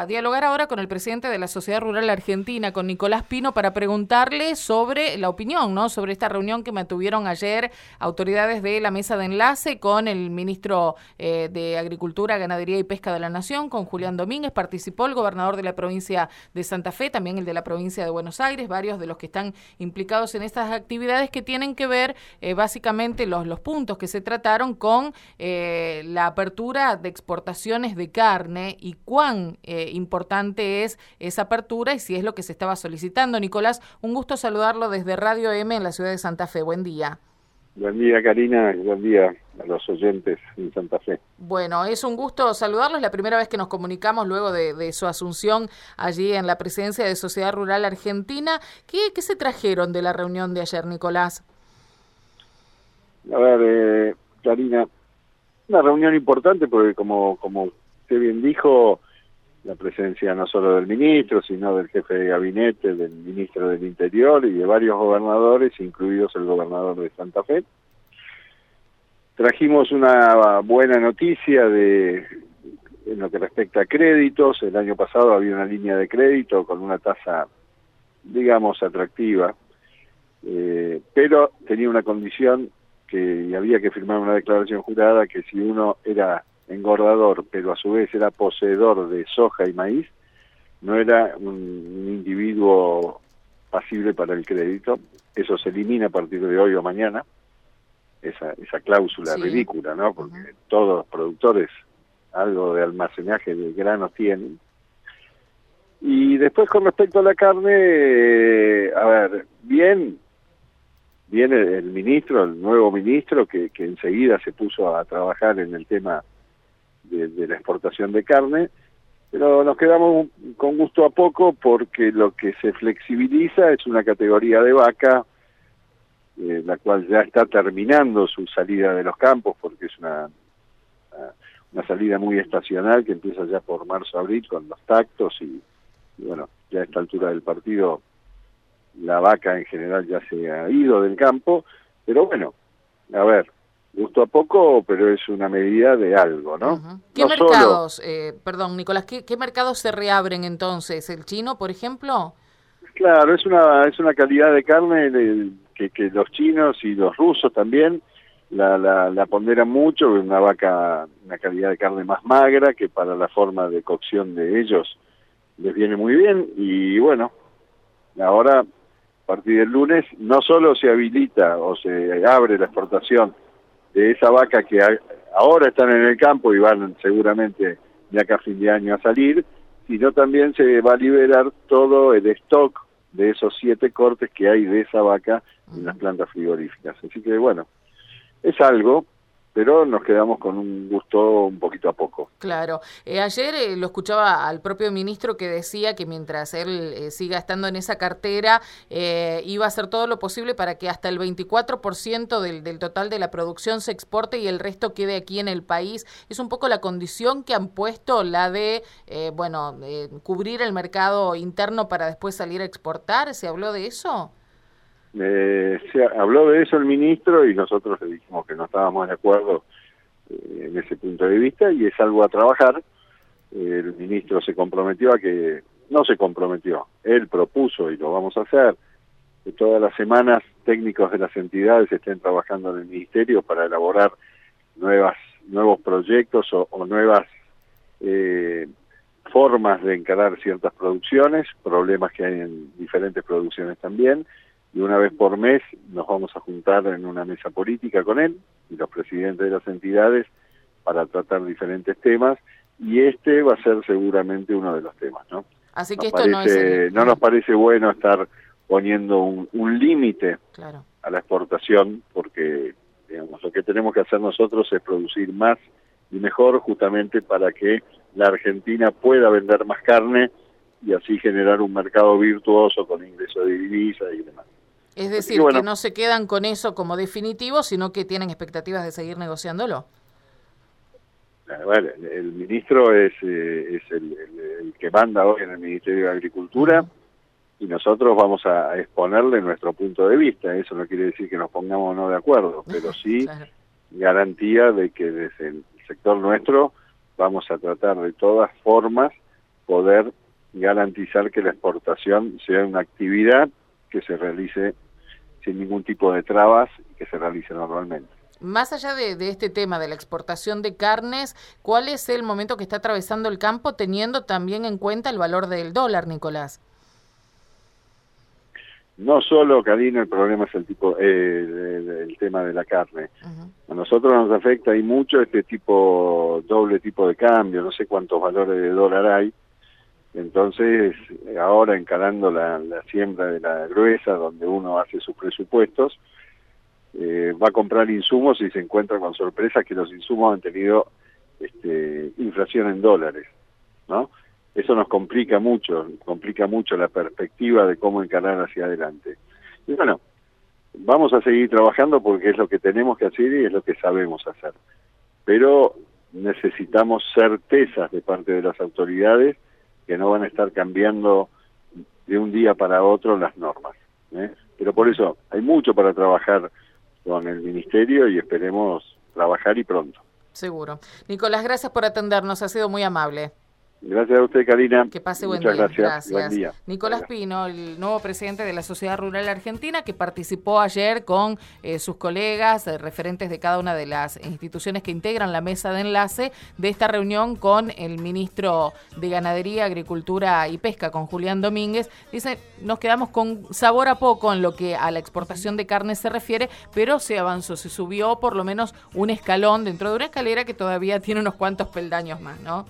a dialogar ahora con el presidente de la Sociedad Rural Argentina, con Nicolás Pino, para preguntarle sobre la opinión, ¿no? Sobre esta reunión que mantuvieron ayer autoridades de la mesa de enlace con el ministro eh, de Agricultura, Ganadería y Pesca de la Nación, con Julián Domínguez. Participó el gobernador de la provincia de Santa Fe, también el de la provincia de Buenos Aires, varios de los que están implicados en estas actividades que tienen que ver eh, básicamente los, los puntos que se trataron con eh, la apertura de exportaciones de carne y cuán eh, importante es esa apertura y si es lo que se estaba solicitando. Nicolás, un gusto saludarlo desde Radio M en la ciudad de Santa Fe. Buen día. Buen día, Karina, buen día a los oyentes en Santa Fe. Bueno, es un gusto saludarlos. La primera vez que nos comunicamos luego de, su asunción allí en la presidencia de Sociedad Rural Argentina. ¿Qué, ¿Qué, se trajeron de la reunión de ayer, Nicolás? A ver, eh, Karina, una reunión importante porque como, como usted bien dijo, la presencia no solo del ministro, sino del jefe de gabinete, del ministro del Interior y de varios gobernadores, incluidos el gobernador de Santa Fe. Trajimos una buena noticia de en lo que respecta a créditos. El año pasado había una línea de crédito con una tasa, digamos, atractiva, eh, pero tenía una condición que había que firmar una declaración jurada que si uno era engordador, pero a su vez era poseedor de soja y maíz, no era un, individuo pasible para el crédito. Eso se elimina a partir de hoy o mañana, esa, esa cláusula ridícula, ¿no? Porque todos los productores algo de almacenaje de granos tienen. Y después con respecto a la carne, eh, a ver, bien, viene el ministro, el nuevo ministro, que, que enseguida se puso a trabajar en el tema de, la exportación de carne, pero nos quedamos con gusto a poco porque lo que se flexibiliza es una categoría de vaca, eh, la cual ya está terminando su salida de los campos porque es una, una salida muy estacional que empieza ya por marzo-abril con los tactos y bueno, ya a esta altura del partido la vaca en general ya se ha ido del campo, pero bueno, a ver, gusto a poco, pero es una medida de algo, ¿no? ¿Qué mercados, eh, perdón, Nicolás, ¿qué, mercados se reabren entonces? ¿El chino, por ejemplo? Claro, es una, es una calidad de carne que, que los chinos y los rusos también la, la, la ponderan mucho, una vaca, una calidad de carne más magra que para la forma de cocción de ellos les viene muy bien y bueno, ahora a partir del lunes no solo se habilita o se abre la exportación de esa vaca que ahora están en el campo y van seguramente de acá a fin de año a salir, sino también se va a liberar todo el stock de esos siete cortes que hay de esa vaca en las plantas frigoríficas. Así que bueno, es algo, pero nos quedamos con un gusto un poquito a poco. Claro. Eh, ayer eh, lo escuchaba al propio ministro que decía que mientras él eh, siga estando en esa cartera, iba a hacer todo lo posible para que hasta el 24% del, del total de la producción se exporte y el resto quede aquí en el país. Es un poco la condición que han puesto la de, bueno, cubrir el mercado interno para después salir a exportar. ¿Se habló de eso? Eh, se habló de eso el ministro y nosotros le dijimos que no estábamos de acuerdo eh, en ese punto de vista y es algo a trabajar. el ministro se comprometió a que, no se comprometió, él propuso y lo vamos a hacer, que todas las semanas técnicos de las entidades estén trabajando en el ministerio para elaborar nuevas nuevos proyectos o, nuevas eh, formas de encarar ciertas producciones, problemas que hay en diferentes producciones también, y una vez por mes nos vamos a juntar en una mesa política con él y los presidentes de las entidades para tratar diferentes temas y este va a ser seguramente uno de los temas, ¿no? Así que esto no es no nos parece bueno estar poniendo un, límite a la exportación porque digamos lo que tenemos que hacer nosotros es producir más y mejor justamente para que la Argentina pueda vender más carne y así generar un mercado virtuoso con ingreso de divisas y demás. Es decir, que no se quedan con eso como definitivo, sino que tienen expectativas de seguir negociándolo. Bueno, el ministro es, eh, es el, que manda hoy en el Ministerio de Agricultura y nosotros vamos a exponerle nuestro punto de vista. Eso no quiere decir que nos pongamos o no de acuerdo, pero sí garantía de que desde el sector nuestro vamos a tratar de todas formas poder garantizar que la exportación sea una actividad que se realice sin ningún tipo de trabas y que se realice normalmente. Más allá de, este tema de la exportación de carnes, ¿cuál es el momento que está atravesando el campo teniendo también en cuenta el valor del dólar, Nicolás? No solo, Karina, el problema es el tipo, eh, el tema de la carne. A nosotros nos afecta y mucho este tipo, doble tipo de cambio, no sé cuántos valores de dólar hay. Entonces, ahora encarando la, siembra de la gruesa, donde uno hace sus presupuestos, eh, va a comprar insumos y se encuentra con sorpresa que los insumos han tenido este, inflación en dólares, ¿no? Eso nos complica mucho, complica mucho la perspectiva de cómo encarar hacia adelante. Y bueno, vamos a seguir trabajando porque es lo que tenemos que hacer y es lo que sabemos hacer. Pero necesitamos certezas de parte de las autoridades que no van a estar cambiando de un día para otro las normas. ¿eh? Pero por eso hay mucho para trabajar con el Ministerio y esperemos trabajar y pronto. Seguro. Nicolás, gracias por atendernos, ha sido muy amable. Gracias a usted, Karina. Que pase buen día. Gracias. Nicolás Pino, el nuevo presidente de la Sociedad Rural Argentina, que participó ayer con eh, sus colegas, eh, referentes de cada una de las instituciones que integran la mesa de enlace de esta reunión con el ministro de Ganadería, Agricultura y Pesca, con Julián Domínguez. Dice, nos quedamos con sabor a poco en lo que a la exportación de carne se refiere, pero se avanzó, se subió por lo menos un escalón dentro de una escalera que todavía tiene unos cuantos peldaños más, ¿no?